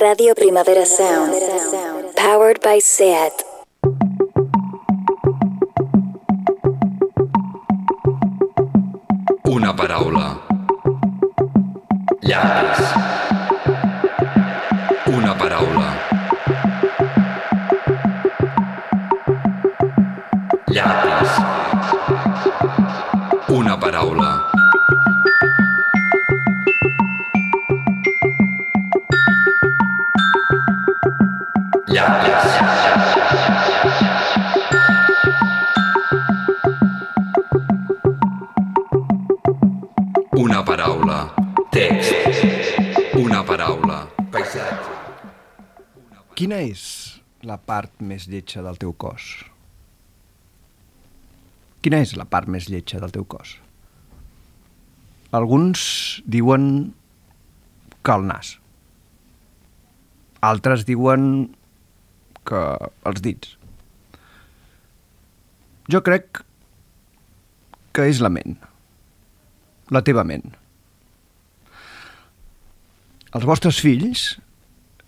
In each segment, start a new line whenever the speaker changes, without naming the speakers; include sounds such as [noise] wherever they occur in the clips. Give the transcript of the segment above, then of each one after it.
Radio Primavera Sound. Powered by SEAT.
Una paraula. Llapis.
Quina és la part més lletja del teu cos? Quina és la part més lletja del teu cos? Alguns diuen que el nas. Altres diuen que els dits. Jo crec que és la ment. La teva ment. Els vostres fills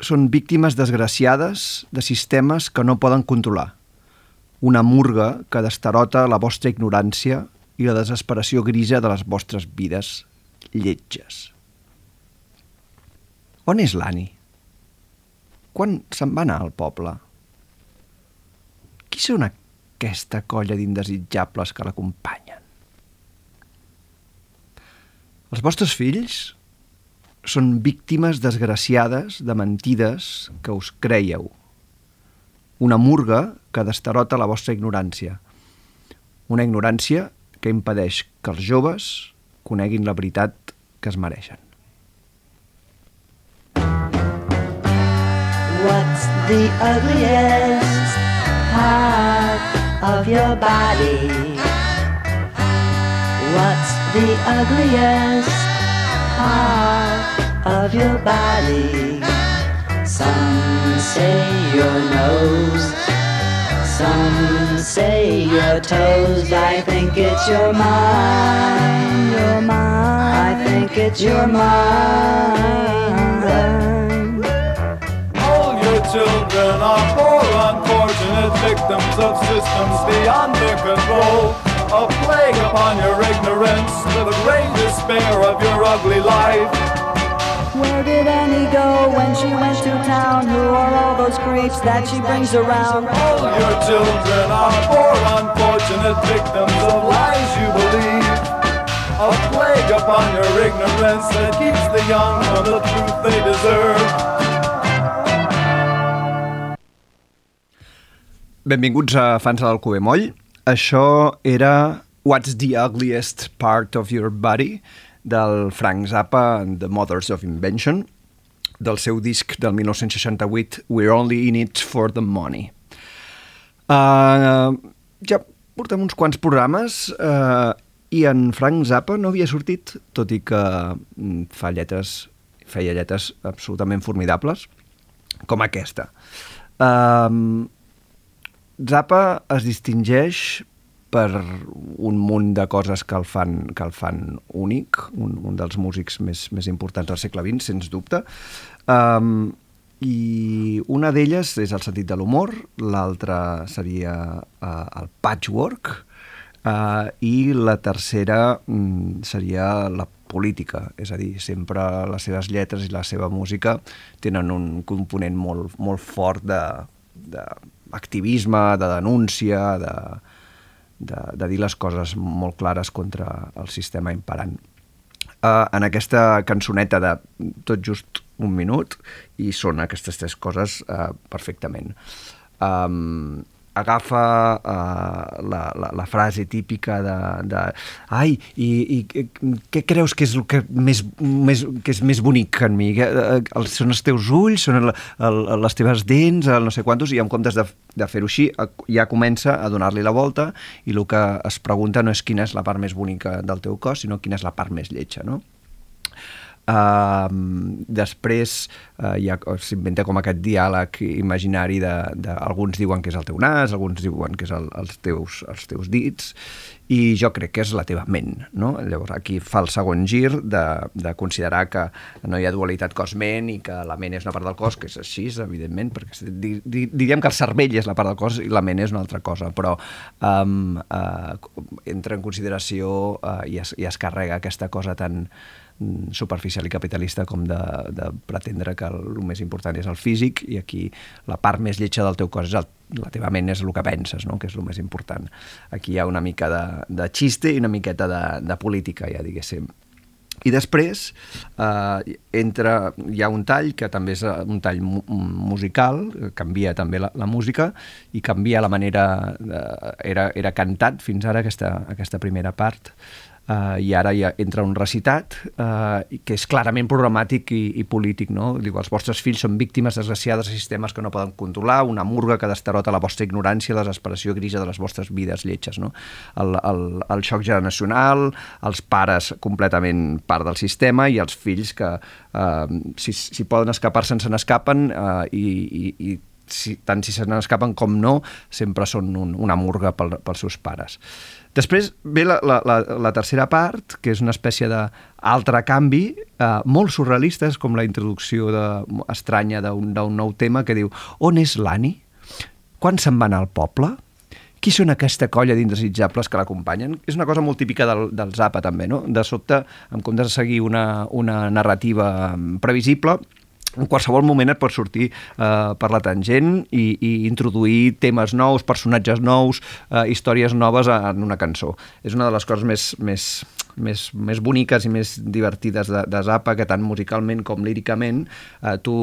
són víctimes desgraciades de sistemes que no poden controlar. Una murga que destarota la vostra ignorància i la desesperació grisa de les vostres vides lletges. On és l'Ani? Quan se'n va anar al poble? Qui són aquesta colla d'indesitjables que l'acompanyen? Els vostres fills són víctimes desgraciades de mentides que us creieu. Una murga que destarota la vostra ignorància. Una ignorància que impedeix que els joves coneguin la veritat que es mereixen.
What's the ugliest part of your body? What's the ugliest part of your body? Some say your nose, some say your toes. I think it's your mind, your mind. I think it's your mind.
All your children are poor, unfortunate victims of systems beyond their control. A plague upon your ignorance, to the great despair of your ugly life.
Where did Annie go when she went to town? Who are all those creeps that she brings around?
All your children are poor, unfortunate victims of lies you believe. A plague upon your ignorance that keeps the young from the truth they deserve.
Benvinguts a Fans de l'Alcover Moll. Això era What's the Ugliest Part of Your Body del Frank Zappa and the Mothers of Invention del seu disc del 1968 We're Only in It for the Money. Uh, ja portem uns quants programes uh, i en Frank Zappa no havia sortit, tot i que mm, fa lletres, feia lletres absolutament formidables, com aquesta. Um, Zappa es distingeix per un munt de coses que el fan, que el fan únic, un, un dels músics més, més importants del segle XX, sens dubte. Um, I una d'elles és el sentit de l'humor, l'altra seria uh, el patchwork, uh, i la tercera um, seria la política, és a dir, sempre les seves lletres i la seva música tenen un component molt, molt fort de, de activisme, de denúncia, de, de, de dir les coses molt clares contra el sistema imperant. Uh, en aquesta cançoneta de tot just un minut i són aquestes tres coses uh, perfectament. Um, agafa uh, la, la, la frase típica de, de ai, i, i què creus que és el que més, més, que és més bonic en mi? Que, uh, són els teus ulls, són el, el, les teves dents, el no sé quantos, i en comptes de, de fer-ho així, ja comença a donar-li la volta i el que es pregunta no és quina és la part més bonica del teu cos, sinó quina és la part més lletja, no? Uh, després uh, ja s'inventa com aquest diàleg imaginari de, de, alguns diuen que és el teu nas, alguns diuen que és el, els, teus, els teus dits i jo crec que és la teva ment no? llavors aquí fa el segon gir de, de considerar que no hi ha dualitat cos-ment i que la ment és una part del cos que és així, evidentment, perquè di, di, diríem que el cervell és la part del cos i la ment és una altra cosa, però um, uh, entra en consideració uh, i, es, i es carrega aquesta cosa tan, superficial i capitalista com de, de pretendre que el, el més important és el físic i aquí la part més lletja del teu cos és el, la teva ment és el que penses, no? que és el més important. Aquí hi ha una mica de, de xiste i una miqueta de, de política, ja diguéssim. I després eh, entra, hi ha un tall que també és un tall mu musical, canvia també la, la música i canvia la manera... De, era, era cantat fins ara aquesta, aquesta primera part uh, i ara ja entra un recitat uh, que és clarament programàtic i, i polític. No? Diu, els vostres fills són víctimes desgraciades de sistemes que no poden controlar, una murga que destarota la vostra ignorància, la desesperació grisa de les vostres vides lletges. No? El, el, el xoc generacional, els pares completament part del sistema i els fills que uh, si, si poden escapar-se'n se n'escapen uh, i, i, i si, tant si se n'escapen com no, sempre són un, una murga pel, pels seus pares. Després ve la, la, la, la tercera part, que és una espècie d'altre canvi, eh, molt surrealistes, com la introducció de, estranya d'un nou tema que diu on és l'Ani? Quan se'n va anar al poble? Qui són aquesta colla d'indesitjables que l'acompanyen? És una cosa molt típica del, del Zapa, també, no? De sobte, en comptes de seguir una, una narrativa previsible, en qualsevol moment et pots sortir eh, per la tangent i, i introduir temes nous, personatges nous, eh, històries noves en una cançó. És una de les coses més, més, més, més boniques i més divertides de, de Zappa, que tant musicalment com líricament eh, tu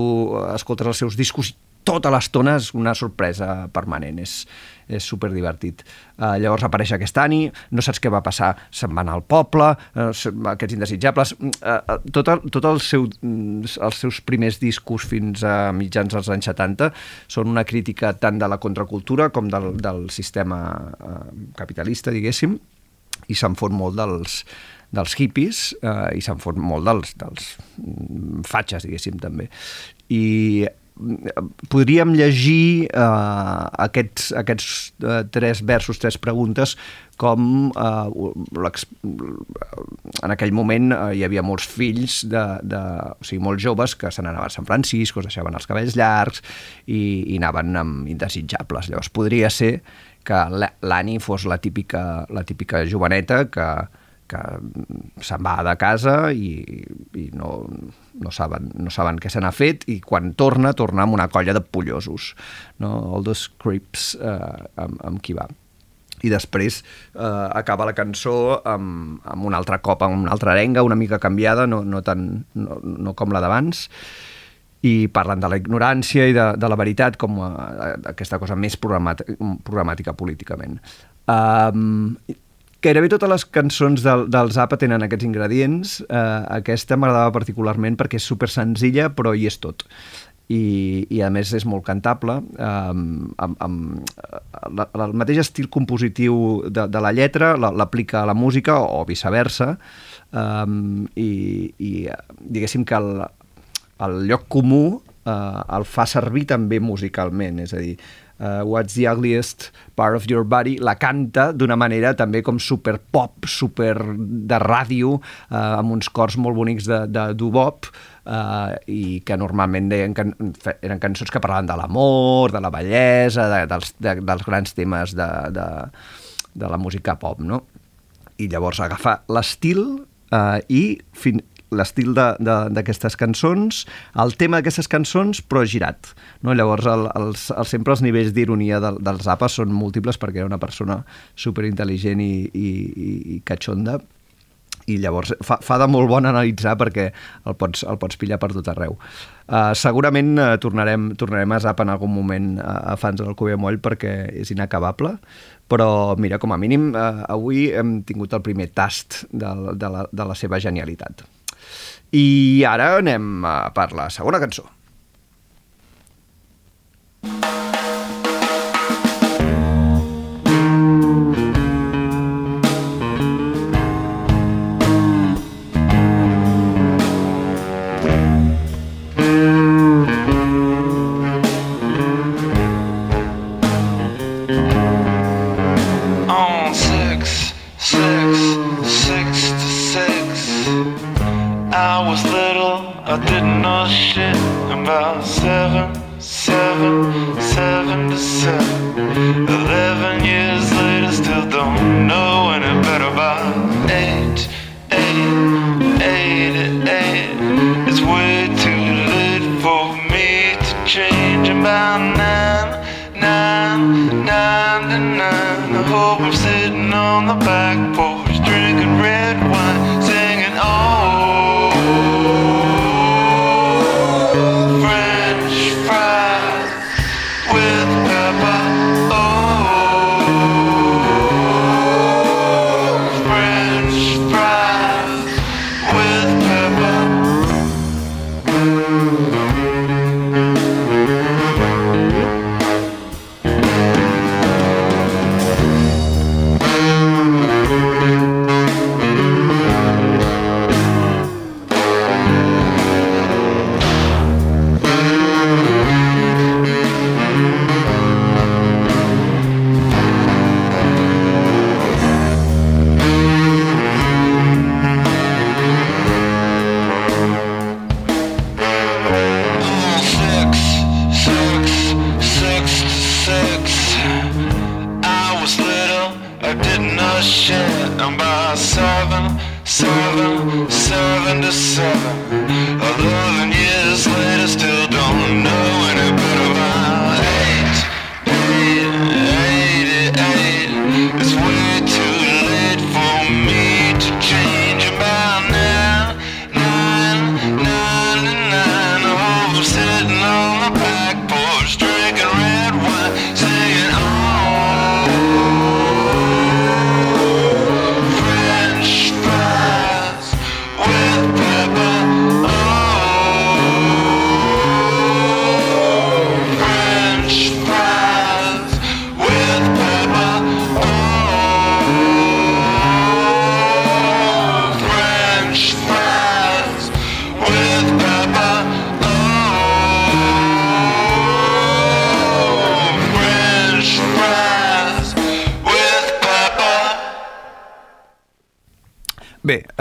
escoltes els seus discos tota l'estona és una sorpresa permanent. És, és super divertit. Uh, llavors apareix aquest Ani, no saps què va passar, se'n van al poble, uh, aquests indesitjables... Uh, tot, el, tot el seu, els seus primers discos fins a mitjans dels anys 70 són una crítica tant de la contracultura com del, del sistema uh, capitalista, diguéssim, i se'n fot molt dels, dels hippies eh, i se'n fot molt dels, dels fatxes, diguéssim, també. I podríem llegir eh, aquests, aquests eh, tres versos, tres preguntes, com eh, en aquell moment eh, hi havia molts fills, de, de, o sigui, molts joves que se n'anaven a Sant Francisco, es deixaven els cabells llargs i, i anaven amb indesitjables. Llavors podria ser que l'Ani fos la típica, la típica joveneta que, que se'n va de casa i, i no, no, saben, no saben què se n'ha fet i quan torna, torna amb una colla de pollosos, no? all those creeps eh, amb, amb qui va. I després eh, acaba la cançó amb, amb un altre cop, amb una altra arenga, una mica canviada, no, no, tan, no, no com la d'abans, i parlen de la ignorància i de, de la veritat com a, a, aquesta cosa més programàtica, programàtica políticament. Um, Gairebé totes les cançons del, del Zappa tenen aquests ingredients. Uh, aquesta m'agradava particularment perquè és super senzilla, però hi és tot. I, i a més és molt cantable um, amb, amb la, el mateix estil compositiu de, de la lletra l'aplica a la música o viceversa um, i, i diguéssim que el, el lloc comú uh, el fa servir també musicalment, és a dir, uh, What's the Ugliest Part of Your Body, la canta d'una manera també com super pop, super de ràdio, uh, amb uns cors molt bonics de, de dubop, uh, i que normalment deien que eren cançons que parlaven de l'amor, de la bellesa, de, dels, de, dels grans temes de, de, de la música pop, no? I llavors agafar l'estil uh, i fin, l'estil d'aquestes cançons, el tema d'aquestes cançons, però girat. No? Llavors, el, els, el, sempre els nivells d'ironia del, del Zappa són múltiples perquè era una persona superintel·ligent i, i, i, i catxonda i llavors fa, fa de molt bon analitzar perquè el pots, el pots pillar per tot arreu. Uh, segurament uh, tornarem, tornarem a Zap en algun moment uh, a fans del Cuber Moll perquè és inacabable, però mira, com a mínim uh, avui hem tingut el primer tast de, de, la, de la seva genialitat. I ara anem per la segona cançó.
seven, seven, to seven.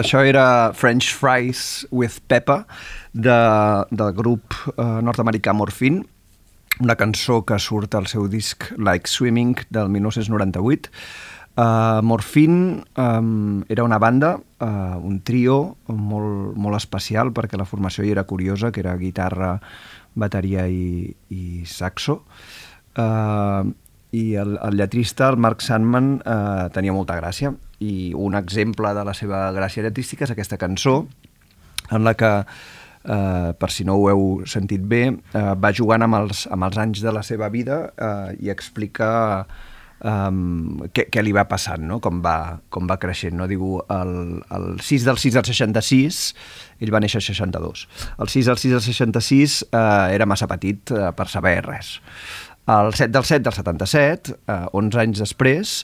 Això era French Fries with Pepper de, del grup eh, nord-americà Morphine, una cançó que surt al seu disc Like Swimming del 1998. Uh, Morphine um, era una banda, uh, un trio molt, molt especial perquè la formació hi era curiosa, que era guitarra, bateria i, i saxo. Uh, i el, el lletrista, el Mark Sandman, eh, tenia molta gràcia i un exemple de la seva gràcia lletrística és aquesta cançó en la que, eh, per si no ho heu sentit bé, eh, va jugant amb els, amb els anys de la seva vida eh, i explica um, què, què li va passant, no? com, va, com va creixent. No? Diu, el, el 6 del 6 del 66, ell va néixer al 62. El 6 del 6 del 66 eh, era massa petit eh, per saber res. El 7 del 7 del 77, eh, 11 anys després,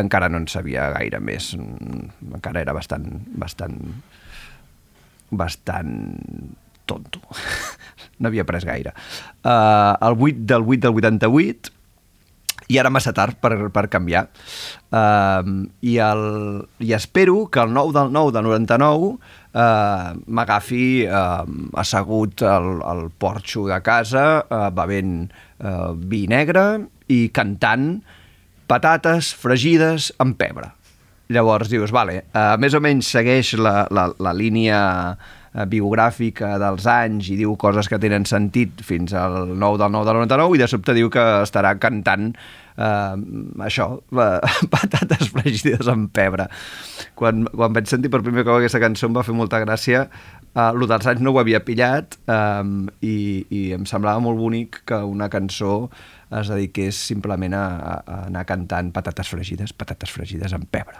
encara no en sabia gaire més. Mm, Encara era bastant, bastant, bastant tonto. [laughs] no havia pres gaire. Uh, el 8 del 8 del 88, i ara massa tard per, per canviar. Uh, i, el, I espero que el 9 del 9 del 99 uh, m'agafi uh, assegut al, al porxo de casa, uh, bevent uh, vi negre i cantant patates fregides amb pebre. Llavors dius, vale, uh, més o menys segueix la, la, la línia eh, biogràfica dels anys i diu coses que tenen sentit fins al 9 del 9 del 99 i de sobte diu que estarà cantant eh, això, eh, [laughs] patates fregides amb pebre. Quan, quan vaig sentir per primer cop aquesta cançó em va fer molta gràcia Uh, lo dels anys no ho havia pillat um, i, i em semblava molt bonic que una cançó es dediqués simplement a, a anar cantant patates fregides, patates fregides amb pebre.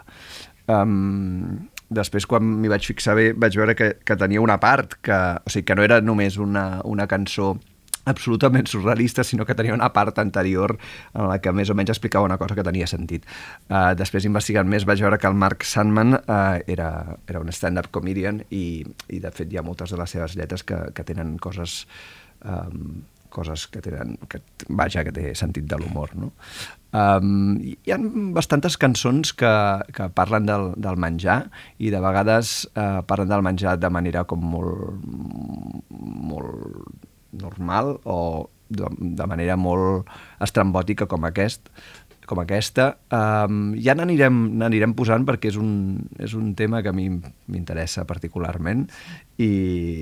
Um, després, quan m'hi vaig fixar bé, vaig veure que, que tenia una part que, o sigui, que no era només una, una cançó absolutament surrealista, sinó que tenia una part anterior en la que més o menys explicava una cosa que tenia sentit. Uh, després, investigant més, vaig veure que el Mark Sandman uh, era, era un stand-up comedian i, i, de fet, hi ha moltes de les seves lletres que, que tenen coses... Um, coses que tenen, que, vaja, que té sentit de l'humor, no? Um, hi ha bastantes cançons que, que parlen del, del menjar i de vegades uh, parlen del menjar de manera com molt, molt normal o de, de manera molt estrambòtica com aquest com aquesta. Um, ja n'anirem n'anirem posant perquè és un, és un tema que a mi m'interessa particularment i,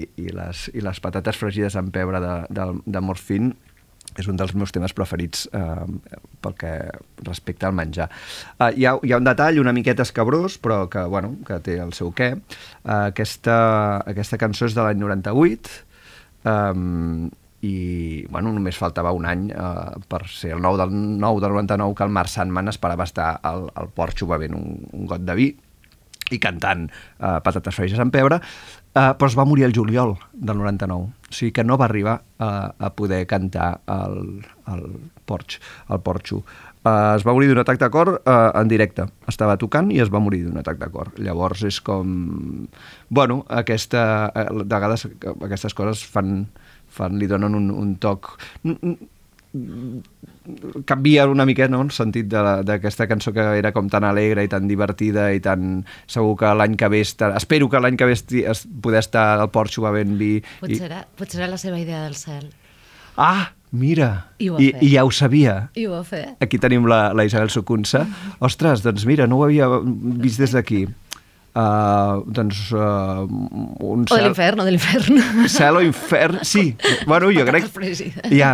i, les, i les patates fregides amb pebre de, de, de Morfin és un dels meus temes preferits eh, pel que respecta al menjar. Uh, hi, ha, hi ha un detall una miqueta escabrós, però que, bueno, que té el seu què. Uh, aquesta, aquesta cançó és de l'any 98, um, i bueno, només faltava un any eh, per ser el 9 del, 9 del 99 que el Marc Sandman esperava estar al, al porxo bevent un, un got de vi i cantant eh, patates freges amb pebre, eh, però es va morir el juliol del 99. O sigui que no va arribar a, a poder cantar al, al porx, al porxo. Uh, es va morir d'un atac de cor uh, en directe. Estava tocant i es va morir d'un atac de cor. Llavors és com... Bueno, aquesta, uh, de vegades aquestes coses fan, fan li donen un, un toc canvia una mica no, el sentit d'aquesta cançó que era com tan alegre i tan divertida i tan... Segur que l'any que ve... Estar, espero que l'any que ve esti, es, poder estar al Porxo bevent vi...
Potser,
I...
potser era la seva idea del cel.
Ah, mira!
I
I. I ja ho sabia.
I ho va fer.
Aquí tenim la, la Isabel Sucunsa. Ostres, doncs mira, no ho havia vist des d'aquí. Uh, doncs uh, un
O de l'infern, o de l'infern.
Cel o infern, sí. Bueno, jo crec... Ja,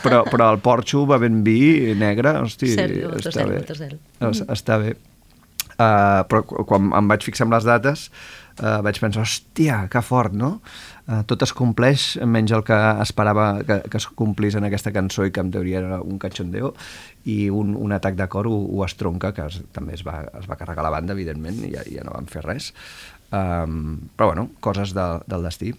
però, però el porxo va ben vi negre, hosti,
Cel, molto
està
cel,
bé.
cel.
Es- Està bé. Uh, però qu- quan em vaig fixar amb les dates uh, vaig pensar, hòstia, que fort, no? Uh, tot es compleix, menys el que esperava que, que es complís en aquesta cançó i que en teoria era un cachondeo i un, un atac de cor ho, ho estronca, que es, també es va, es va carregar la banda, evidentment, i ja, ja no van fer res. Um, però bueno, coses de, del destí.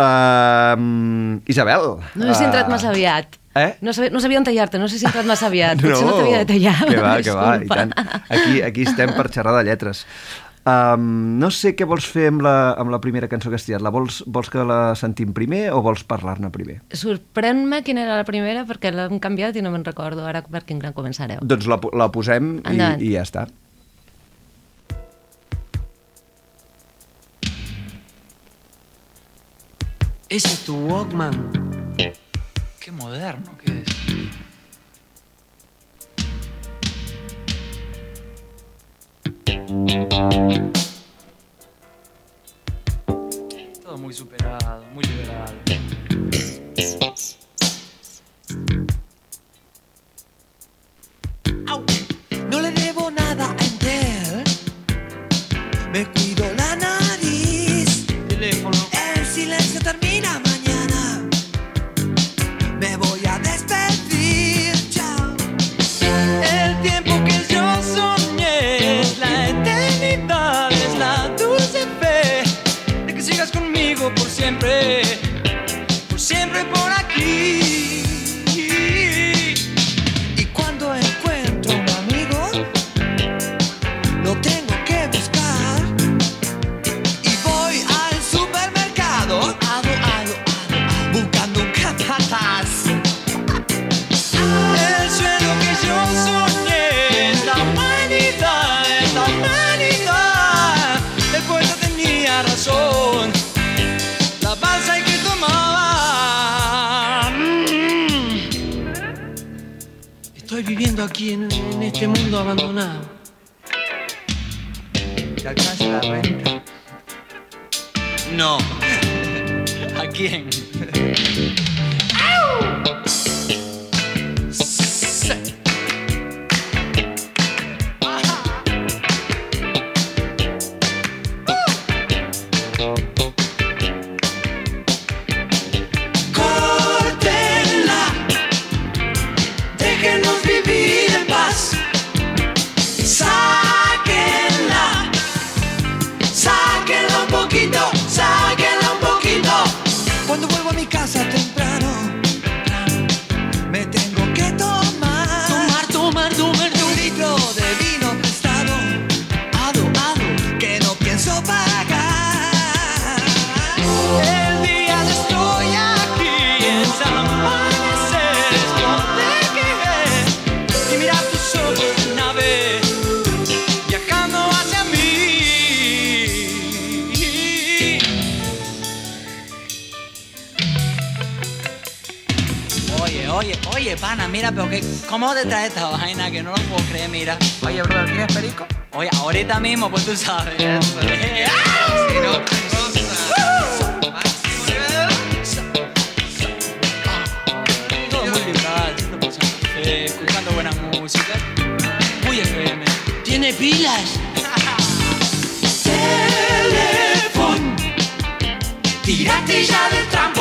Um, Isabel.
No si he entrat
uh,
massa aviat.
Eh?
No, sabia, no sabia on tallar-te, no sé si he entrat massa aviat. Potser no t'havia de tallar.
Que va, [laughs] que va, i tant. Aquí, aquí estem per xerrar de lletres. Um, no sé què vols fer amb la, amb la primera cançó que has triat. La vols, vols que la sentim primer o vols parlar-ne primer?
Sorprèn-me quina era la primera perquè l'hem canviat i no me'n recordo ara per quin gran començareu.
Doncs la, la posem i,
Endavant.
i ja està.
Ese es tu Walkman. Qué moderno que es. Todo muy superado, muy liberal.
Au. No le debo nada a Intel. Me cuido la nariz.
Teléfono.
El silencio termina
Aquí en, en este mundo abandonado.
¿Te alcanza la renta?
No. [laughs] ¿A quién?
litro de vino. Pana, mira, pero que, ¿cómo te trae esta vaina? Que no lo puedo creer, mira. Oye, brother, ¿quieres perico? Oye, ahorita mismo, pues tú sabes. Café, escuchando buena música. Muy FM. ¿Tiene pilas? [laughs] Teléfono. Tírate ya del trampolín.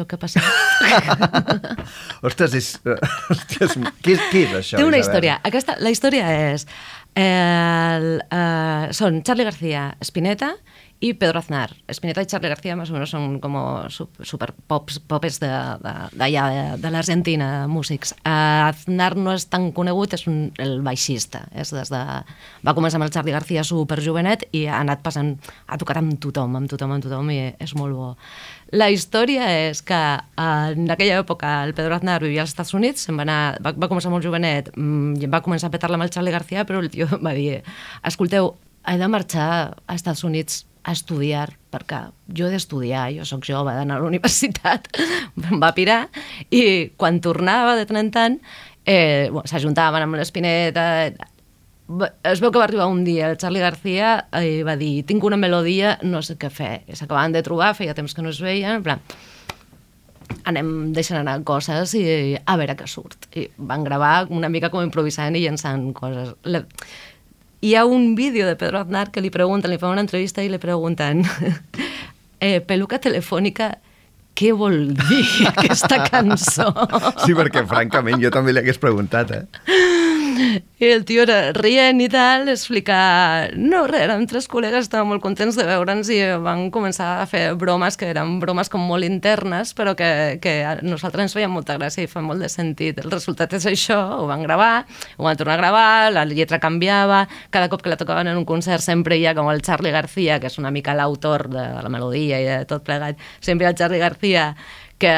Això que ha passat. [laughs]
Ostres, és... [laughs] Hòsties, què, és- què és això?
Té una
Isabel?
història. Aquesta, la història és... Eh, el, eh, són Charlie García Spinetta y Pedro Aznar. Spinetta y Charlie García más o menos son como su- super pops, popes d'allà, de, de, de l'Argentina, músics. Eh, Aznar no és tan conegut, és un, el baixista. És des de, va començar amb el Charlie García super jovenet i ha anat passant, ha tocat amb tothom, amb tothom, amb tothom, i és molt bo. La història és que eh, en aquella època el Pedro Aznar vivia als Estats Units, va, anar, va, va començar molt jovenet, mm, i va començar a petar-la amb el Charlie García, però el tio [laughs] va dir, escolteu, he de marxar a Estats Units a estudiar, perquè jo he d'estudiar, jo sóc jove, d'anar a la universitat. [laughs] Em va pirar i quan tornava de tant en tant eh, bueno, s'ajuntaven amb l'Espineta, es veu que va arribar un dia el Charlie García i va dir, tinc una melodia, no sé què fer. S'acabaven de trobar, feia temps que no es veien, en plan, anem deixant anar coses i a veure què surt. I van gravar una mica com improvisant i llançant coses. La... Hi ha un vídeo de Pedro Aznar que li pregunten, li fan una entrevista i li pregunten [laughs] eh, peluca telefònica, què vol dir [laughs] aquesta cançó?
Sí, perquè francament jo també li hagués preguntat, eh?
I el tio era rient i tal, explicar... No, res, érem tres col·legues, estàvem molt contents de veure'ns i van començar a fer bromes que eren bromes com molt internes, però que, que a nosaltres ens feien molta gràcia i fa molt de sentit. El resultat és això, ho van gravar, ho van tornar a gravar, la lletra canviava, cada cop que la tocaven en un concert sempre hi ha com el Charlie García, que és una mica l'autor de la melodia i de tot plegat, sempre el Charlie García que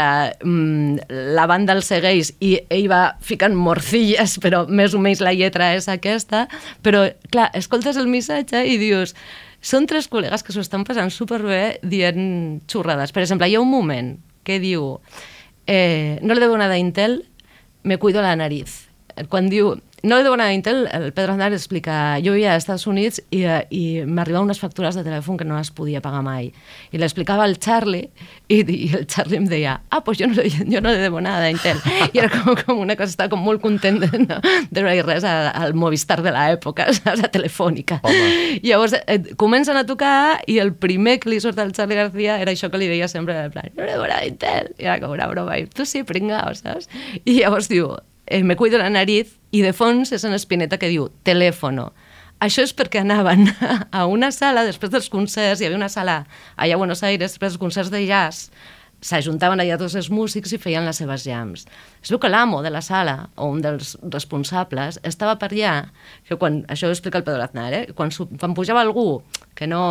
mm, la banda el segueix i ell va ficant morcilles, però més o menys la lletra és aquesta, però, clar, escoltes el missatge i dius són tres col·legues que s'ho estan passant superbé dient xurrades. Per exemple, hi ha un moment que diu eh, no le debo nada a Intel, me cuido la nariz. Quan diu no debo nada a Intel, el Pedro Aznar explica jo vivia als Estats Units i, eh, i m'arribaven unes factures de telèfon que no les podia pagar mai. I l'explicava al Charlie i, i el Charlie em deia ah, pues jo no, jo no le debo nada a Intel. I era com, com una cosa, estava com molt content de no, de no dir res a- al Movistar de l'època, [laughs] a Telefònica.
Home.
Llavors eh, comencen a tocar i el primer que li surt al Charlie García era això que li deia sempre, en plan, no le debo nada a Intel. I era com una broma, i tu sí, pringao, saps? I llavors diu, eh, me cuido la nariz, i de fons és en Espineta que diu, telèfono. Això és perquè anaven [laughs] a una sala, després dels concerts, hi havia una sala allà a Buenos Aires, després dels concerts de jazz, s'ajuntaven allà tots els músics i feien les seves jams. Es veu que l'amo de la sala, o un dels responsables, estava per allà, que quan, això ho explica el Pedro Aznar, eh? quan, quan pujava algú que no,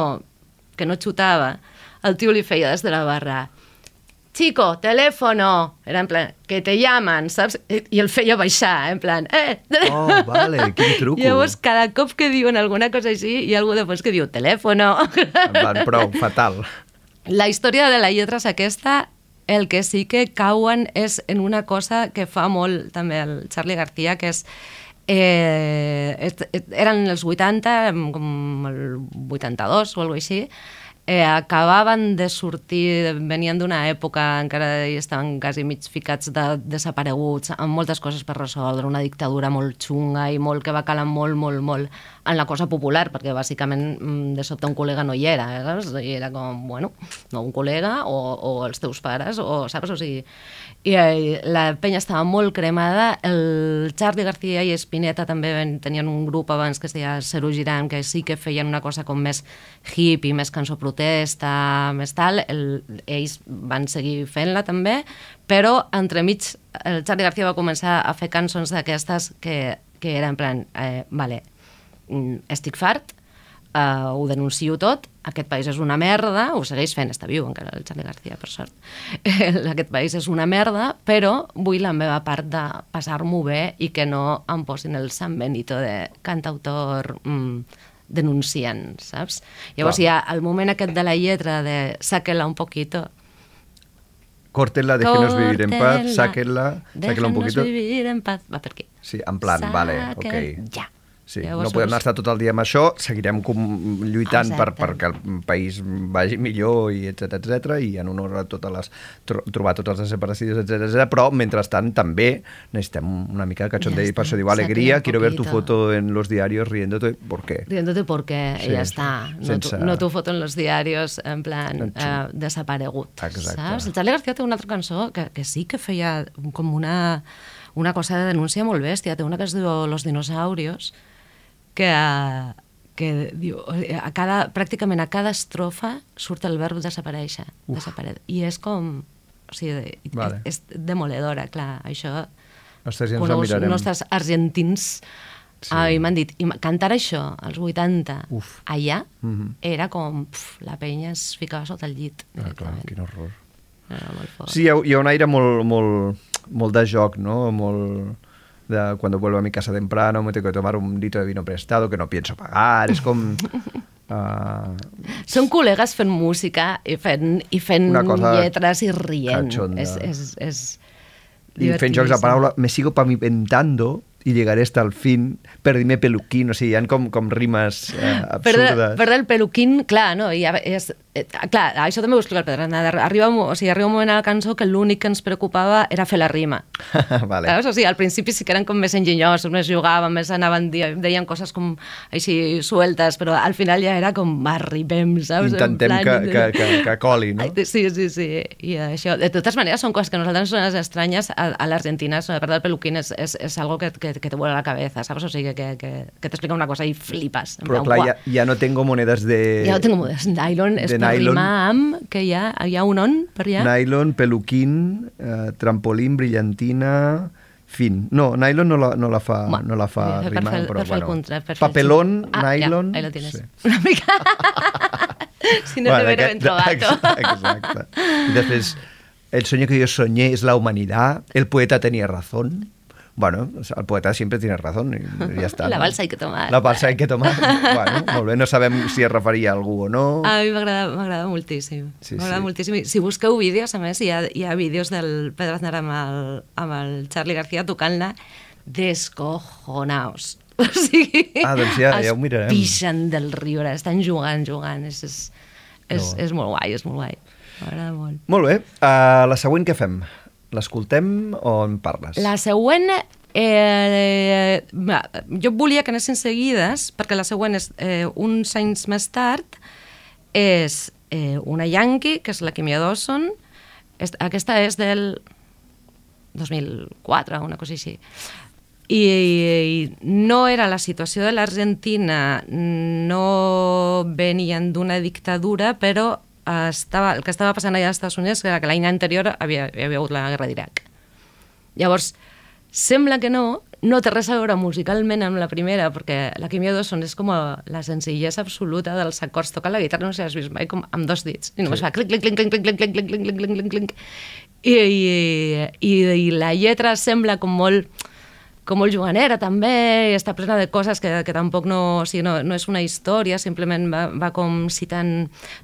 que no xutava, el tio li feia des de la barra Chico, teléfono. Era en plan, que te llaman, saps? I el feia baixar, en plan, eh...
Oh, vale, quin truco. [laughs]
Llavors, cada cop que diuen alguna cosa així, hi ha algú després que diu telèfono.
En plan, prou, fatal.
La història de la lletra és aquesta, el que sí que cauen és en una cosa que fa molt també el Charlie García, que és eh, eren els 80, com el 82 o alguna així, eh, acabaven de sortir, venien d'una època encara hi estaven quasi mig ficats de desapareguts, amb moltes coses per resoldre, una dictadura molt xunga i molt que va calar molt, molt, molt en la cosa popular, perquè bàsicament mm, de sobte un col·lega no hi era, eh, saps? I era com, bueno, no un col·lega o, o els teus pares, o, saps? O sigui, i eh, la penya estava molt cremada, el Charlie García i Spinetta també tenien un grup abans que es deia Zero Girant, que sí que feien una cosa com més hippie, més cançó protesta, més tal, el, ells van seguir fent-la també, però entremig el Charlie García va començar a fer cançons d'aquestes que, que era en plan, eh, vale, estic fart, uh, ho denuncio tot, aquest país és una merda, ho segueix fent, està viu encara el Charlie García, per sort. [laughs] aquest país és una merda, però vull la meva part de passar-m'ho bé i que no em posin el San Benito de cantautor mm, denunciant, saps? Llavors
Clar.
hi ha el moment aquest de la lletra de sáquela un poquito,
Córtenla, déjenos vivir en paz, sáquenla, sáquenla un poquito.
vivir en paz. Va per aquí.
Sí, en plan, vale, ok.
Ja.
Sí,
Llavors,
no podem estar tot el dia amb això, seguirem com lluitant per,
Exacte.
perquè el país vagi millor, i etc etc i en honor a totes les, tro trobar totes les separacions, etc etc però mentrestant també necessitem una mica de cachondeo
Ja
i per
està,
això diu,
un
quiero ver tu
poquito".
foto en los diarios riéndote, ¿por qué?
Riéndote porque
Sí,
sí. está. No,
Sense-
tu, no tu foto en los diarios en plan eh, desaparegut.
Exacte.
Saps? El Charlie García té una altra cançó que, que sí que feia com una, una cosa de denúncia molt bèstia. Té una que es diu Los dinosaurios, que, que diu, a cada, pràcticament a cada estrofa surt el verb desaparèixer. Desapare I és com... O sigui,
Vale.
és demoledora, clar, això...
Ostres, ja ens mirarem.
nostres argentins
Sí.
m'han dit, i cantar això als 80
Uf.
allà
Mhm.
era com pf, la penya es ficava sota el llit
Ah, clar, quin horror.
era molt fort.
Sí, hi ha, hi ha un aire molt, molt, molt de joc, no? Molt de cuando vuelvo a mi casa temprano me tengo que tomar un litro de vino prestado que no pienso pagar, és com... Uh, [laughs]
Són col·legues fent música i fent, i fent lletres i rient.
cachonda.
És, és, és
y fent jocs de paraula, me sigo pavimentando y llegaré hasta el fin, perdime peluquín, o sigui, hi ha com, com rimes eh,
Perdre,
absurdes.
perdre el peluquín, clar, no? I, és, eh, clar, això també ho explica el Pedro Aznar. Arriba, o sigui, arriba un moment a la cançó que l'únic que ens preocupava era fer la rima. [laughs]
vale.
Saps? O sigui, al principi sí que eren com més enginyosos, més jugaven, més anaven, deien coses com així sueltes, però al final ja era com arribem, saps? En
Intentem
plan-
que, que, que, que coli, no?
Sí, sí, sí. I això, de totes maneres, són coses que a nosaltres sonen estranyes. A, a l'Argentina, això de perdre el peluquín és, és, és algo que, que, que te vuela la cabeza, ¿sabes? O sigui, que, que, que t'explica una cosa i flipes. En
Però
plan,
clar,
"Uah".
ja, ja no tengo monedas de...
Ja no tengo. Nylon és
de
per
nylon.
rimar amb, que hi ha, hi ha un on per allà.
Nylon, peluquín, eh, trampolín, brillantina... Fin. No, nylon no la, no la fa,
Bueno,
no la fa
per
rimar,
fer-
però
per
bueno.
contra- el
Papelón.
Ah,
nylon...
Ja, ahí lo tienes.
Sí. [laughs]
Una mica... [laughs] si no te hubiera ben trobat. [laughs]
Exacte. I després, el sueño que yo soñé es la humanidad, el poeta tenía razón. Bueno, el poeta siempre tiene razón i ja està.
La
no?
balsa hay que tomar.
La balsa hay que tomar. bueno, molt bé, no sabem si es referia a algú o no.
A mi m'agrada moltíssim.
Sí,
m'agrada
sí.
moltíssim. I Si busqueu vídeos, a més, hi ha, hi ha vídeos del Pedro Aznar amb el, amb el Charlie García tocant-la descojonaos. [laughs] O sigui,
Ah, doncs ja- ja ho mirarem.
pixen del riure, estan jugant, jugant. És, és, és,
No.
és molt guai, és molt guai. M'agrada molt.
Molt bé. Uh, la següent què fem? L'escoltem o en parles?
La següent, eh, jo volia que anessin seguides, perquè la següent és eh, uns anys més tard, és eh, una Yankee, que és la Kimia Dawson, aquesta és del 2004, una cosa així. I, i no era la situació de l'Argentina, no venien d'una dictadura, però estava, el que estava passant allà als Estats Units era que l'any anterior havia, hi havia hagut la guerra d'Iraq. Llavors, sembla que no, no té res a veure musicalment amb la primera, perquè la Kim Dawson és com a la senzillesa absoluta dels acords. Toca la guitarra, no sé si has vist mai, com amb dos dits. I només sí. fa clic, clic, clic, clic, clic, clic, clic, clic, clic, clic, clic, clic. I, i, i, I la lletra sembla com molt com molt juganera també, i està plena de coses que, que tampoc no, o sigui, no, no és una història, simplement va, va com citant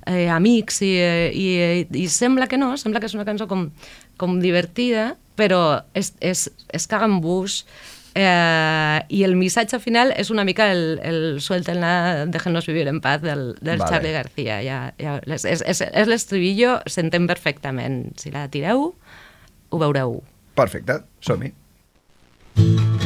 eh, amics i, i, i sembla que no, sembla que és una cançó com, com divertida, però és, és, és cagambús, Eh, I el missatge final és una mica el, el sueltenla, déjenos vivir en paz del, del
Vale.
Charlie García. Ja, ja, és és, és, és l'estribillo, s'entén perfectament. Si la tireu, ho veureu.
Perfecte, som-hi. Thank you.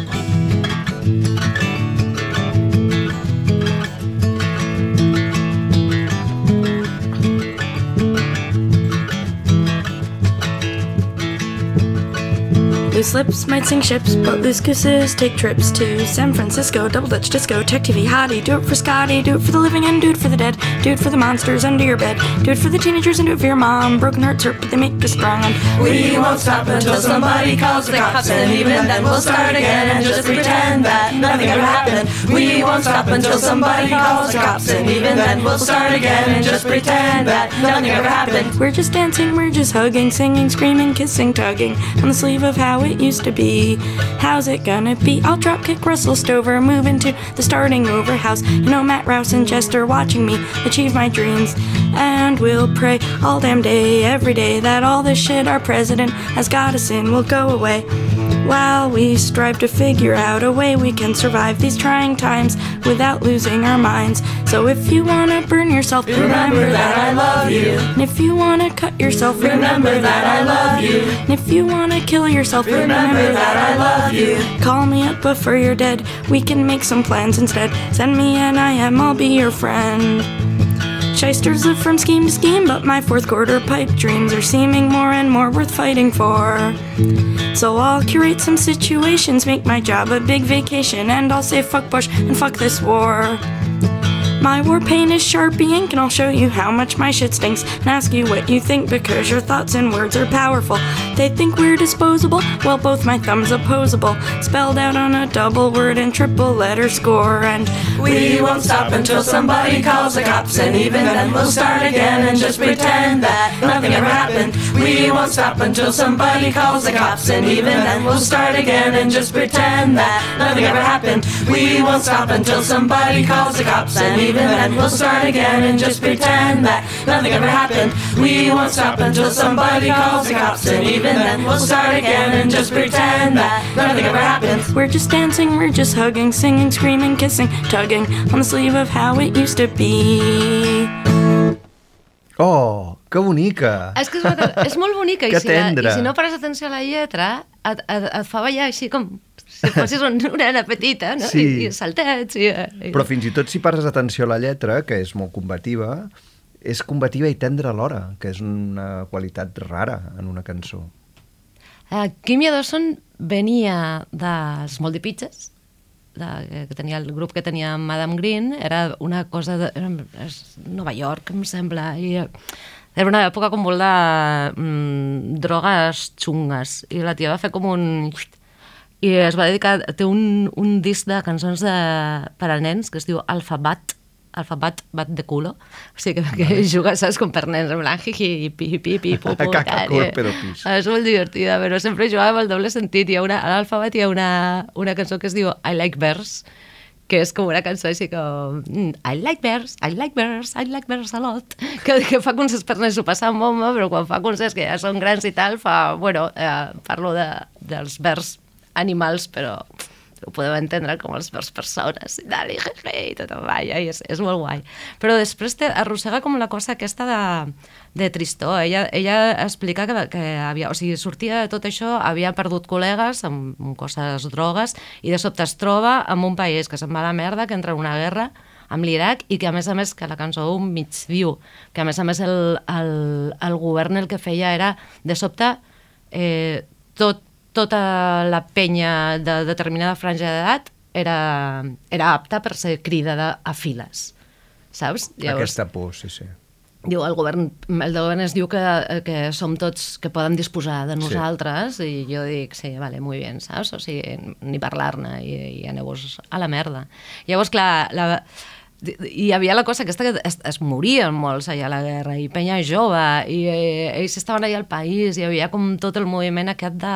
Loose lips might sink ships, but loose gooses take trips to San Francisco. Double Dutch disco, tech TV hottie. Do it for Scotty, do it for the living and do it for the dead. Do it for the monsters under your bed. Do it for the teenagers and do it for your mom. Broken hearts hurt, but they make us strong.
We won't stop until somebody calls the cops, and even then we'll start again and just pretend that nothing ever happened. We won't stop until somebody calls the cops, and even then we'll start again and just pretend that nothing ever happened.
We're just dancing, we're just hugging, singing, screaming, kissing, tugging on the sleeve of how it used to be. How's it gonna be? I'll drop kick Russell Stover, move into the starting over house. You know, Matt Rouse and Jester watching me achieve my dreams. And we'll pray all damn day, every day, that all this shit our president has got us in will go away. While we strive to figure out a way we can survive these trying times without losing our minds. So if you wanna burn yourself,
Remember that I love you.
and if you wanna cut yourself,
Remember that I love you.
And if you wanna kill yourself,
Remember that I love you.
Call me up before you're dead. We can make some plans instead. Send me an IM, I'll be your friend. Shysters live from scheme to scheme, but my fourth quarter pipe dreams are seeming more and more worth fighting for. So I'll curate some situations, make my job a big vacation, and I'll say fuck Bush and fuck this war. My war paint is Sharpie ink, and I'll show you how much my shit stinks and ask you what you think because your thoughts and words are powerful. They think we're disposable, well, both my thumbs opposable, spelled out on a double word and triple letter score. And
We won't stop until somebody calls the cops, and even then we'll start again and just pretend that nothing ever happened. We won't stop until somebody calls the cops, and even then we'll start again and just pretend that nothing ever happened. We won't stop until somebody calls the cops, and even then we'll start again and just pretend that nothing ever happened. We won't stop until somebody calls the cops, and even then we'll start again and just pretend that nothing ever happened.
we're just dancing, we're just hugging, singing, screaming, kissing, tugging on the sleeve of how it used to be.
Oh, que bonica!
És que és, una, és molt bonica [laughs] i
Que
si, la, i si no pares atenció a la lletra et, et, et fa ballar així com si fossis un, una nena petita, no?
Sí.
I, i saltets i, i...
Però fins i tot si pares atenció a la lletra, que és molt combativa, és combativa i tendra alhora, que és una qualitat rara en una cançó.
Uh, Kim Dawson venia dels Moldy Pitches, de, que tenia el grup que tenia Madame Green, era una cosa de... És Nova York, em sembla, i eh, era una època com molt de mm, drogues xungues, i la tia va fer com un... I es va dedicar... Té un, un disc de cançons de, per a nens que es diu Alphabat, Alphabat bat de culo, o sigui que, que juga, saps, com per nens, en plan, jiji, pi, pi, pi, pu, pu,
Caca, pis.
és molt divertida, però sempre jugava amb el doble sentit. Hi ha una, a l'alfabet hi ha una, una cançó que es diu I Like Bears, que és com una cançó així com mm, I like bears, I like bears, I like bears a lot, [laughs] que, que fa concerts per nens, ho passa amb bomba, però quan fa concerts que ja són grans i tal, fa, bueno, eh, parlo de, dels vers animals, però ho podeu entendre com els vers persones i tal, i, jeje, i tot el ball, i és, és molt guai. Però després te arrossega com la cosa aquesta de, de tristor. Ella, ella explica que, que havia, o sigui, sortia de tot això, havia perdut col·legues amb, amb coses drogues i de sobte es troba en un país que se'n va a la merda, que entra en una guerra amb l'Iraq i que a més a més que la cançó un mig diu que a més a més el, el, el govern el que feia era de sobte eh, tot, tota la penya de determinada franja d'edat era, era apta per ser cridada a files, saps?
Aquesta por, sí, sí.
diu, el govern, el govern es diu que, que som tots, que poden disposar de nosaltres, sí. i jo dic, sí, vale, muy bien, saps? O sigui, ni parlar-ne, i, i aneu-vos a la merda. Llavors, clar, la, hi havia la cosa aquesta que es, es morien molts allà a la guerra i penya jove i eh, ells estaven allà al país i hi havia com tot el moviment aquest de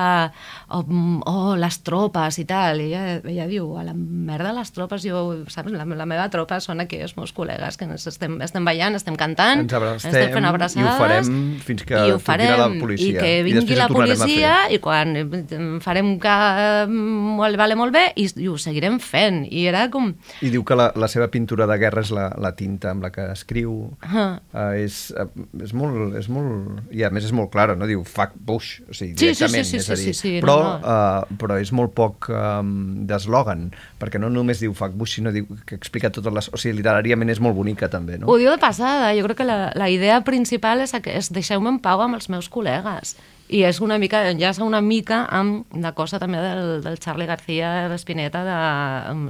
oh, mm, oh les tropes i tal i ella, ella diu, a la merda les tropes jo, saps, la, la meva tropa són aquí els meus col·legues que ens estem, estem ballant, estem cantant
Ens abracem
estem fent abraçades
i ho farem fins que
i ho farem,
la policia.
i que
I
vingui
després
la policia i quan eh, farem que eh, molt, vale molt bé i, i ho seguirem fent i era com
I diu que la, la seva pintura de guerra és la, la tinta amb la que escriu. Uh, és, uh, és, molt, és molt... I a més és molt clara, no? Diu fuck Bush, o sigui,
Sí, sí,
directament.
sí, sí,
és a
sí,
dir,
sí, sí, no,
però,
no.
Uh, però és molt poc um, d'eslògan, perquè no només diu fuck Bush, sinó diu que explica totes les... O sigui, literàriament és molt bonica, també, no?
Ho diu de passada, jo crec que la, la idea principal és, que és deixeu-me en pau amb els meus col·legues. I és una mica, enllaça una mica amb la cosa també del, del Charlie García Espineta de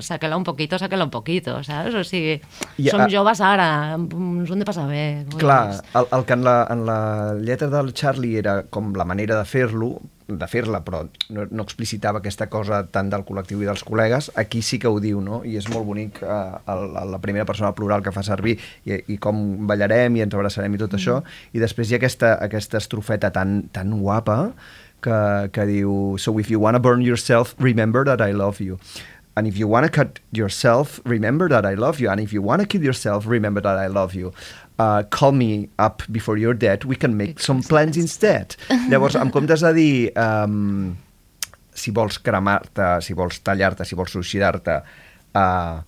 saquela un poquito, saquela un poquito, saps? O sigui,
I,
som
ah,
joves ara, ens ho hem de passar bé.
Clar, el, el que en la, en la lletra del Charlie era com la manera de fer-lo, de fer-la, però no, no explicitava aquesta cosa tant del col·lectiu i dels col·legues, aquí sí que ho diu, no? I és molt bonic eh, el, la primera persona plural que fa servir i, i com ballarem i ens abraçarem i tot mm. això, i després hi ha aquesta, aquesta estrofeta tan, tan guapa que, que diu So if you wanna burn yourself, remember that I love you. And if you want to cut yourself, remember that I love you. And if you want to kill yourself, remember that I love you. Uh, call me up before you're dead. We can make some plans instead. [laughs] Llavors, en comptes de dir um, si vols cremar-te, si vols tallar-te, si vols suïcidar-te, uh,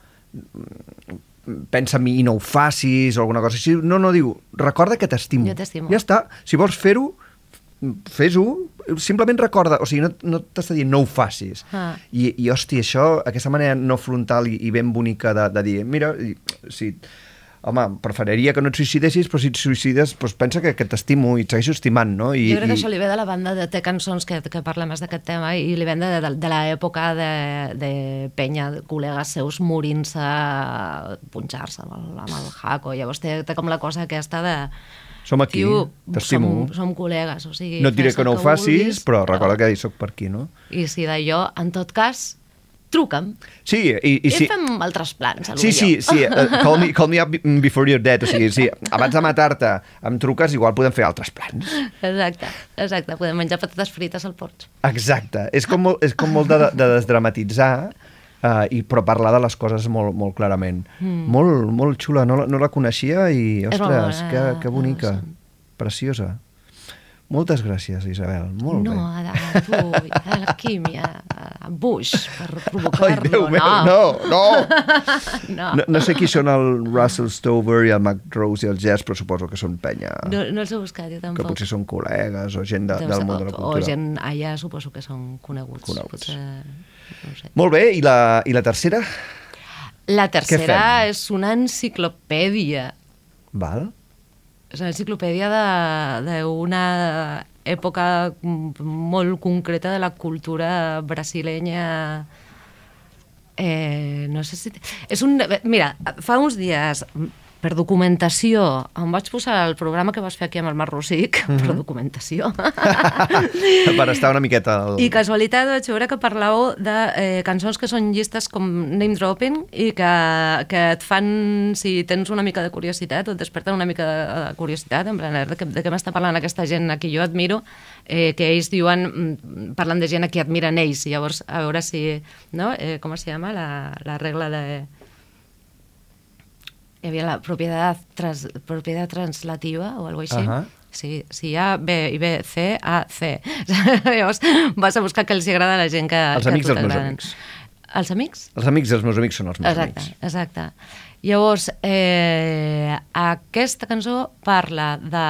pensa en mi i no ho facis o alguna cosa així. No, no, diu, recorda que t'estimo.
Jo t'estimo.
Ja està. Si vols fer-ho, fes-ho, simplement recorda, o sigui, no, no t'està dient no ho facis.
Ah.
I, I, hòstia, això, aquesta manera no frontal i, i ben bonica de, de dir, mira, si, home, preferiria que no et suïcidessis, però si et suïcides, doncs pensa que, que t'estimo i et segueixo estimant, no? I,
jo crec que això li ve de la banda de té cançons que, que parla més d'aquest tema i li ven de, de, de l'època de, de penya, de col·legues seus morint-se, punxar-se amb, el, amb el jaco. Llavors té, té com la cosa aquesta de...
Som aquí, t'estimo.
Som, som col·legues, o sigui...
no et diré que no ho facis,
vulguis,
però recorda que sóc per aquí, no?
I si d'allò, en tot cas, truca'm.
Sí, i, i
I
sí...
fem altres plans,
Sí, sí,
potser.
sí, uh, call, me, call me up before you're dead, o sigui, sí, abans de matar-te em truques, igual podem fer altres plans.
Exacte, exacte. Podem menjar patates frites al porx.
Exacte, és com, molt- és com molt de, de desdramatitzar, uh, i, però parlar de les coses molt, molt clarament.
Mm.
Molt, molt xula, no, no la coneixia i, ostres,
bona,
que, que bonica,
sí.
preciosa. Moltes gràcies, Isabel, molt
no,
bé.
a, a tu, a l'alquímia, a Bush, per
Ai,
provocar-lo.
Déu meu, no, no! [laughs]
no.
No, no sé qui són el Russell Stover i el Mac Rose i el Jazz, però suposo que són penya,
No, no els he buscat, jo
que
tampoc.
potser són col·legues o gent de,
Deu
del món de la cultura.
O gent allà suposo que són coneguts.
Coneguts.
Potser, no sé.
Molt bé, i la, i la tercera?
La tercera és una enciclopèdia.
Val?
És una enciclopèdia d'una època molt concreta de la cultura brasilenya. Eh, no sé si... És un... Mira, fa uns dies, per documentació, em vaig posar el programa que vas fer aquí amb el Marc Rosic,
Mhm.
per documentació. [laughs]
per estar una miqueta... Al...
I casualitat vaig veure que parlàveu de eh, cançons que són llistes com name dropping i que, que et fan, si tens una mica de curiositat, o et desperten una mica de, de curiositat, en plan, "Eh, de què, de què m'està parlant aquesta gent a qui jo admiro, eh, que ells diuen, mm, parlen de gent a qui admiren ells, i llavors a veure si, no? Eh, com es llama la, la regla de... Hi havia la propietat, trans, propietat translativa o alguna cosa així.
Ahà.
Sí, si hi ha B i B, C, A, C. [laughs] Llavors vas a buscar que els agrada a la gent que,
Els
que a
amics dels meus amics.
Els amics?
Els amics dels meus amics són els meus
Exacte,
amics.
exacte. Llavors, eh, aquesta cançó parla de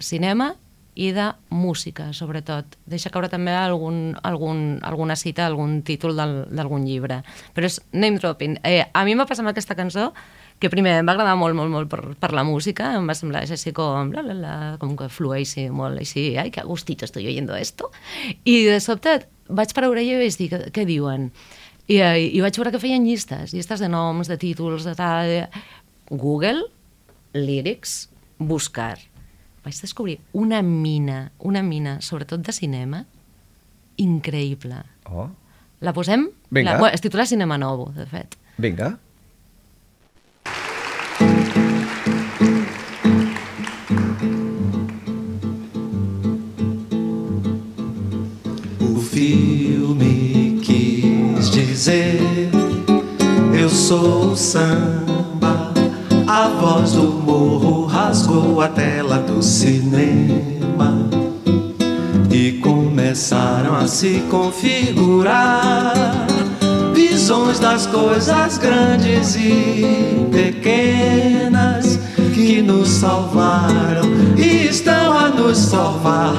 cinema i de música, sobretot. Deixa caure també algun, algun, alguna cita, algun títol d'algun llibre. Però és name dropping. Eh, a mi m'ha passat amb aquesta cançó que primer em va agradar molt, molt, molt per, per la música, em va semblar així com, la, la, la, com que flueixi molt així, ai, que a gustito estoy oyendo esto. I de sobte vaig parar orella i vaig dir, què, què diuen? I, eh, I vaig veure que feien llistes, llistes de noms, de títols, de tal... Google, lyrics, buscar, vaig descobrir una mina, una mina, sobretot de cinema, increïble.
Oh,
La posem?
Vinga.
La, bueno, es titula Cinema Novo, de fet.
vinga.
Eu sou o samba. A voz do morro rasgou a tela do cinema e começaram a se configurar visões das coisas grandes e pequenas que nos salvaram e estão a nos salvar.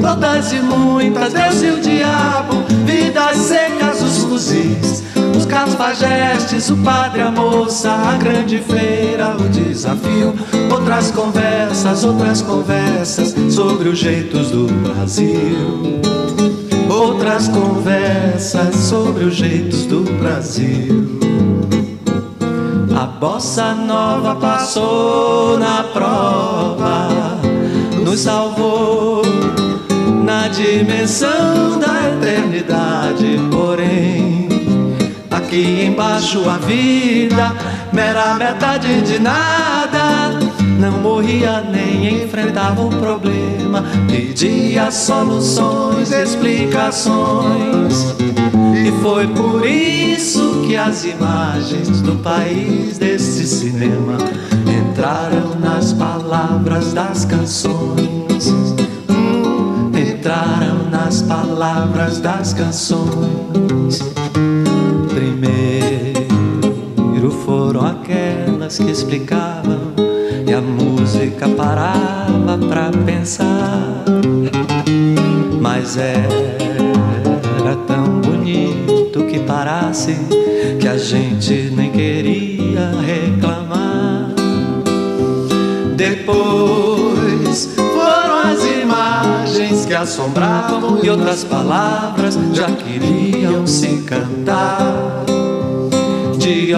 Todas e muitas, Deus e o cafajestes, o padre, a moça, a grande feira, o desafio. Outras conversas, outras conversas sobre os jeitos do Brasil. Outras conversas sobre os jeitos do Brasil. A bossa nova passou na prova, nos salvou na dimensão da eternidade. Porém, aqui embaixo a vida, mera metade de nada. Não morria nem enfrentava o problema, pedia soluções, explicações. E foi por isso que as imagens do país desse cinema entraram nas palavras das canções. Hum, entraram nas palavras das canções. Foram aquelas que explicavam e a música parava pra pensar. Mas era tão bonito que parasse que a gente nem queria reclamar. Depois foram as imagens que assombravam e outras palavras já queriam se cantar. De de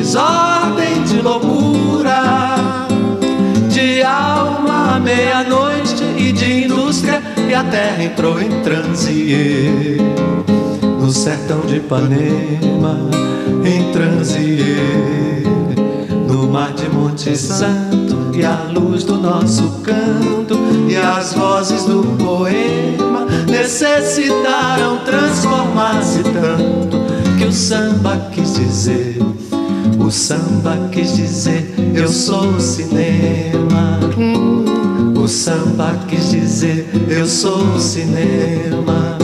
desordem, de loucura, de alma à meia-noite e de indústria, e a terra entrou em transe. No sertão de Ipanema, em transe. No mar de Monte Santo, e a luz do nosso canto, e as vozes do poema necessitaram transformar-se tanto que o samba quis dizer. O samba quis dizer, eu sou o cinema. O samba quis dizer, eu sou o cinema.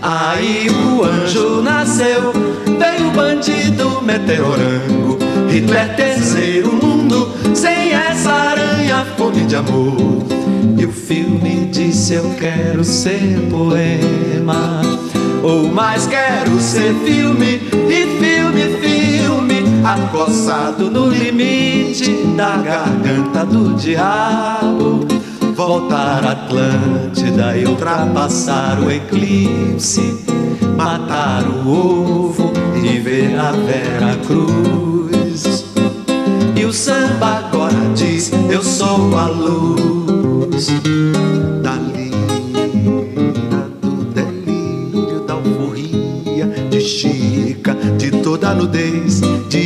Aí o anjo nasceu, veio o bandido meteorango. Hitler terceiro mundo, sem essa aranha, fome de amor. E o filme disse: Eu quero ser poema. Ou mais quero ser filme, e filme, filme, acossado no limite da garganta do diabo. Voltar à Atlântida e ultrapassar o eclipse, matar o ovo e ver a Vera Cruz. E o samba agora diz: Eu sou a luz da lira, do delírio, da alforria, de Chica, de toda a nudez, de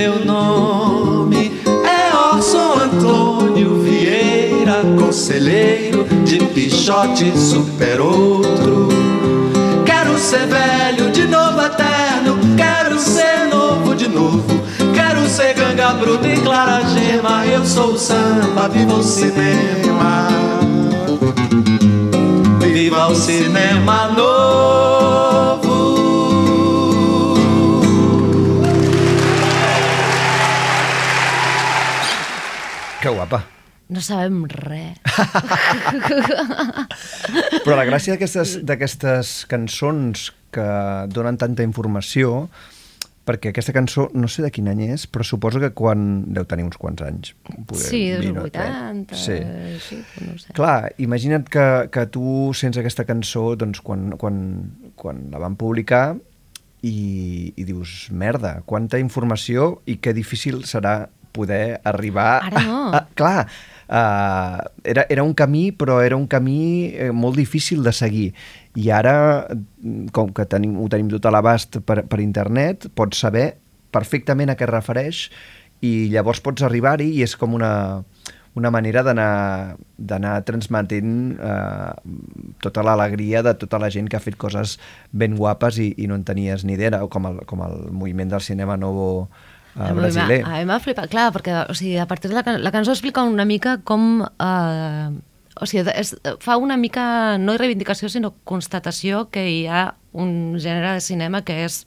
Meu nome é Orson Antônio Vieira, conselheiro de Pichote Super Outro. Quero ser velho de novo eterno, quero ser novo de novo. Quero ser ganga bruta e clara gema, eu sou o samba, viva o cinema. Viva o cinema novo.
Que guapa.
No sabem res. [laughs]
Però la gràcia d'aquestes cançons que donen tanta informació perquè aquesta cançó, no sé de quin any és, però suposo que quan... deu tenir uns quants anys. Poder
Sí, dels
dir, no?
80,
Sí.
sí, no sé.
Clar, imagina't que, que tu sents aquesta cançó doncs, quan, quan, quan la van publicar i, i dius, merda, quanta informació i que difícil serà poder arribar...
Ara no.
A, clar, uh, era, era un camí, però era un camí eh, molt difícil de seguir. I ara, com que tenim, ho tenim tot a l'abast per, per internet, pots saber perfectament a què es refereix i llavors pots arribar-hi i és com una, una manera d'anar transmetent eh, tota l'alegria de tota la gent que ha fet coses ben guapes i, i no en tenies ni idea, com el, com el moviment del cinema novo eh,
A
brasiler.
A mi m'ha flipat, clar, perquè o sigui, a partir de la, can- la cançó explica una mica com... Eh, o sigui, és, fa una mica, no reivindicació, sinó constatació que hi ha un gènere de cinema que és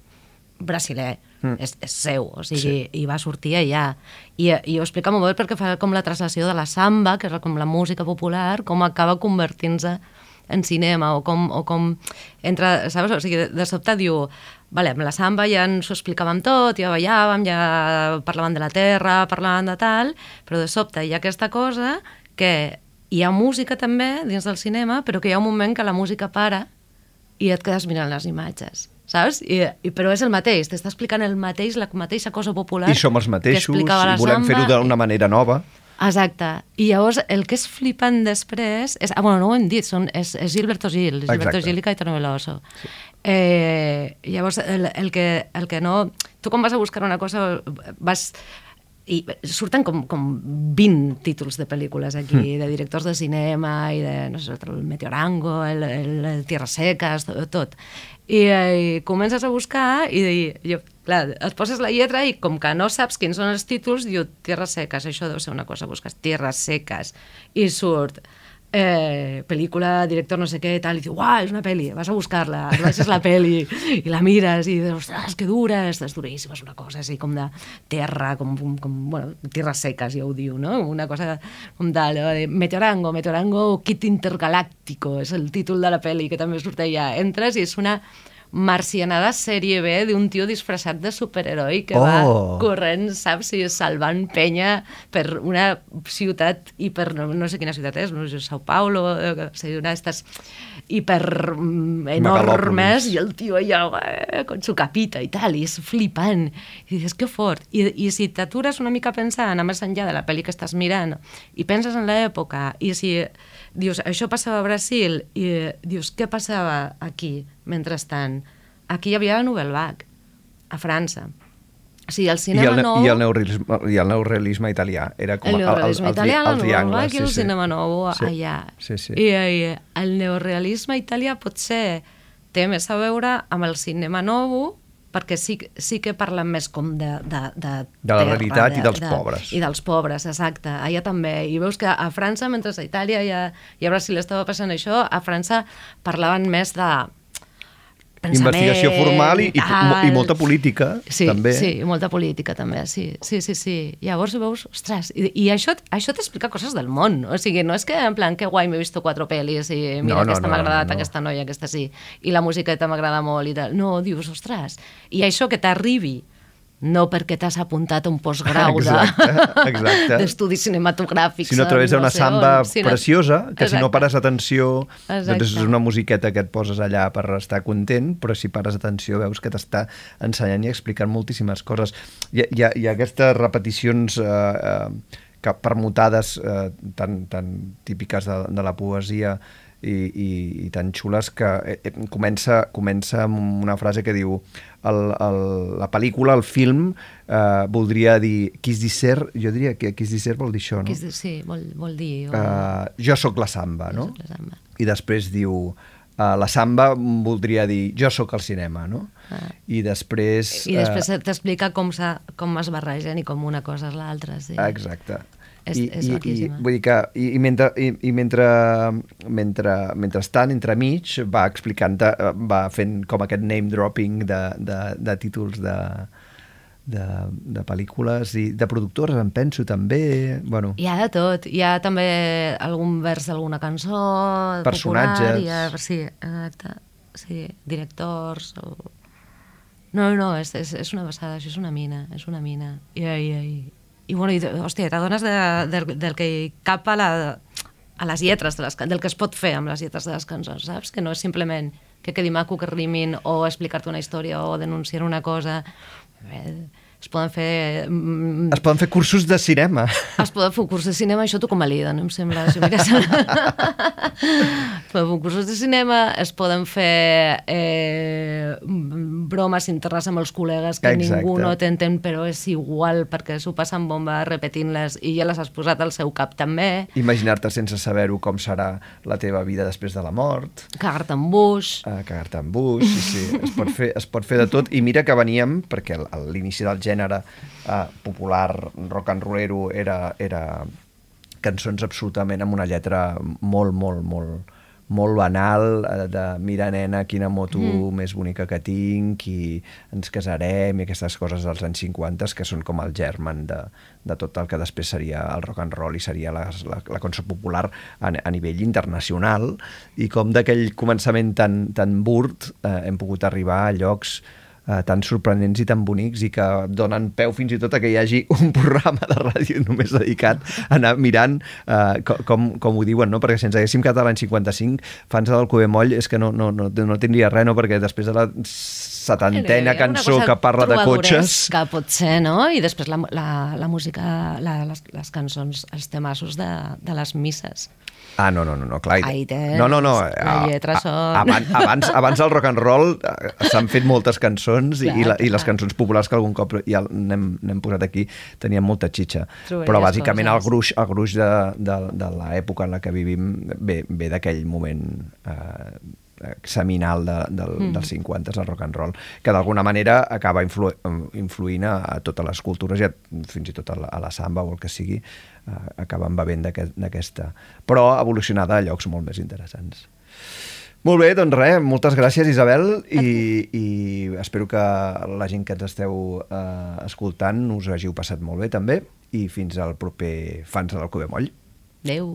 brasiler,
Mm.
és, és seu, o sigui,
sí.
i va sortir allà. I, I ho explica molt bé perquè fa com la traslació de la samba, que és com la música popular, com acaba convertint-se en cinema, o com, o com entra, saps? O sigui, de sobte diu, vale, amb la samba ja ens ho explicàvem tot, ja ballàvem, ja parlàvem de la terra, parlàvem de tal, però de sobte hi ha aquesta cosa que hi ha música també dins del cinema, però que hi ha un moment que la música para i et quedes mirant les imatges saps? I, i, però és el mateix, t'està explicant el mateix, la mateixa cosa popular
I som els mateixos, volem fer-ho d'una manera nova.
Exacte. I llavors el que és flipant després... És, ah, bueno, no ho hem dit, són, és, és Gilberto Gil, és Gilberto
Exacte.
Gil i Caetano Veloso. Sí. Eh, llavors, el, el, que, el que no... Tu quan vas a buscar una cosa vas... I surten com, com 20 títols de pel·lícules aquí,
Mm.
de directors de cinema i de, no sé, el Meteorango, el, el, el Tierra Secas, tot. I, eh, i comences a buscar i, i jo, clar, et poses la lletra i com que no saps quins són els títols, diu Tierras Secas, això deu ser una cosa, busques Tierras Secas, i surt eh, pel·lícula, director no sé què, tal, i diu, uah, és una pel·li, vas a buscar-la, baixes la pel·li, i la mires, i dius, ostres, que dura, és, duríssima, és una cosa així com de terra, com, com, com bueno, tierras secas, ja ho diu, no? Una cosa com tal, eh, Meteorango, Meteorango Kit Intergaláctico, és el títol de la pel·li, que també surt allà. Entres i és una marcianada sèrie B d'un tio disfressat de superheroi que
Oh.
va corrent, saps, i salvant penya per una ciutat hiper, no, no sé quina ciutat és, no sé, Sao Paulo, eh, o sigui, una d'estes hiper mm, enormes, i el tio allà eh, con su capita i tal, i és flipant. I dius, que fort. I, i si t'atures una mica a pensar, anar més enllà de la pel·li que estàs mirant, i penses en l'època, i si dius, això passava a Brasil, i eh, dius, què passava aquí, mentrestant? Aquí hi havia la Nouvelle Vague, a França. O sigui, el
I
cinema
el,
nou...
i, el neorealisme, I el neorealisme italià. Era com
el neorealisme italià, la Nouvelle
triangle,
Vague i el cinema nou allà.
Sí, sí.
I, I el neorealisme italià potser té més a veure amb el cinema nou perquè sí, sí que parlen més com de... De, de,
De la realitat i dels pobres.
I dels pobres, exacte. Allà també. I veus que a França, mentre a Itàlia i a, i a Brasil estava passant això, a França parlaven més de pensament,
Investigació formal i, i, i molta política,
Sí,
també.
sí, i molta política també, sí, sí, sí, sí. Llavors veus, ostres, i, i això, això t'explica coses del món, no? o sigui, no és que en plan, que guai, m'he vist quatre pel·lis i mira,
No, no,
aquesta
no,
m'ha agradat,
no, no.
aquesta noia, aquesta sí, i la musiqueta m'agrada molt i tal. No, dius, ostres, i això que t'arribi no perquè t'has apuntat a un postgrau de-
Exacte, [laughs] exacte.
d'estudis cinematogràfics.
sinó a través
no
d'una
sé
samba
on, sinó-
preciosa, que si no
Exacte.
pares atenció, doncs
Exacte.
és una musiqueta que et poses allà per estar content, però si pares atenció veus que t'està ensenyant i explicant moltíssimes coses. Hi hi hi ha aquestes repeticions eh, eh, que permutades eh, tan, tan típiques de, de la poesia i, i, i tan xules que eh, eh, comença, comença amb una frase que diu el, el, la pel·lícula, el film, eh, voldria dir quis disser, jo diria que quis disser vol dir això, no?
Que és, sí, vol, vol dir...
Uh, jo sóc la samba, no?
sóc la samba.
I després diu uh, la samba voldria dir jo sóc el cinema, no?
Ah.
I després...
I després
eh,
t'explica com, com es barregen i com una cosa és l'altra, sí.
Exacte.
És-
I,
és
i, i, vull dir que, i, i, mentre, i, i mentre, mentre, mentrestant, entremig, va explicant, eh, va fent com aquest name dropping de, de, de títols de, de, de pel·lícules i de productores, em penso, també. Bueno,
Hi ha de tot. Hi ha també algun vers d'alguna cançó
Personatges.
popular. Ha, sí, exacte. Sí, directors... O... No, no, és, és, és una passada, això és una mina, és una mina. I, i, i, bueno, i, hòstia, t'adones de, del, del que hi cap a, la, a les lletres, de les, del que es pot fer amb les lletres de les cançons, saps? Que no és simplement que quedi maco, que rimin, o explicar-te una història, o denunciar una cosa. Eh, Es poden fer... mm,
Es poden fer cursos de cinema.
es poden fer cursos de cinema, això tu com a líder, no em sembla? Si mires... es poden fer cursos de cinema, es poden fer eh, bromes internes amb els col·legues que
Exacte.
ningú no t'entén, però és igual perquè s'ho passen bomba repetint-les i ja les has posat al seu cap també.
Imaginar-te sense saber-ho com serà la teva vida després de la mort.
Cagar-te en buix.
a cagar-te en buix, sí, sí, es pot, fer, es pot fer de tot, i mira que veníem, perquè a l'inici del gènere eh, popular rock and rollero era, era cançons absolutament amb una lletra molt, molt, molt, molt banal, eh, de mira nena, quina moto
Mm.
més bonica que tinc, i ens casarem, i aquestes coses dels anys 50 que són com el germen de, de tot el que després seria el rock and roll i seria la, la, la cançó popular a, a nivell internacional, i com d'aquell començament tan, tan burt eh, hem pogut arribar a llocs eh, tan sorprenents i tan bonics i que donen peu fins i tot a que hi hagi un programa de ràdio només dedicat a anar mirant eh, co- com, com ho diuen, no? perquè si ens haguéssim quedat a l'any 55, fans del Cube Moll és que no, no, no, no tindria res, no? perquè després de la setantena cançó que parla de cotxes...
Que pot ser, no? I després la, la, la música, la, les, les cançons, els temassos de, de les misses.
Ah, no, no, no, no clar.
Tens,
no, no, no.
la
a-
lletra
a-
són-
Abans, abans, abans del rock and roll eh, s'han fet moltes cançons i, i, la, i les cançons populars que algun cop ja n'hem posat aquí tenien molta xitxa.
Trobaries
Però bàsicament el
coses.
gruix, el gruix de, de, de l'època en la que vivim ve, ve d'aquell moment eh, eh, seminal de, del,
Mm.
dels 50, el rock and roll, que d'alguna manera acaba influ, influint a, a totes les cultures i a, fins i tot a la, a la samba o el que sigui, eh, acaben bevent d'aquest- d'aquesta. Però evolucionada a llocs molt més interessants. Molt bé, doncs res, moltes gràcies Isabel i, i espero que la gent que ens esteu eh, escoltant us hàgiu passat molt bé també i fins al proper Fans del Cube Moll.
Adéu.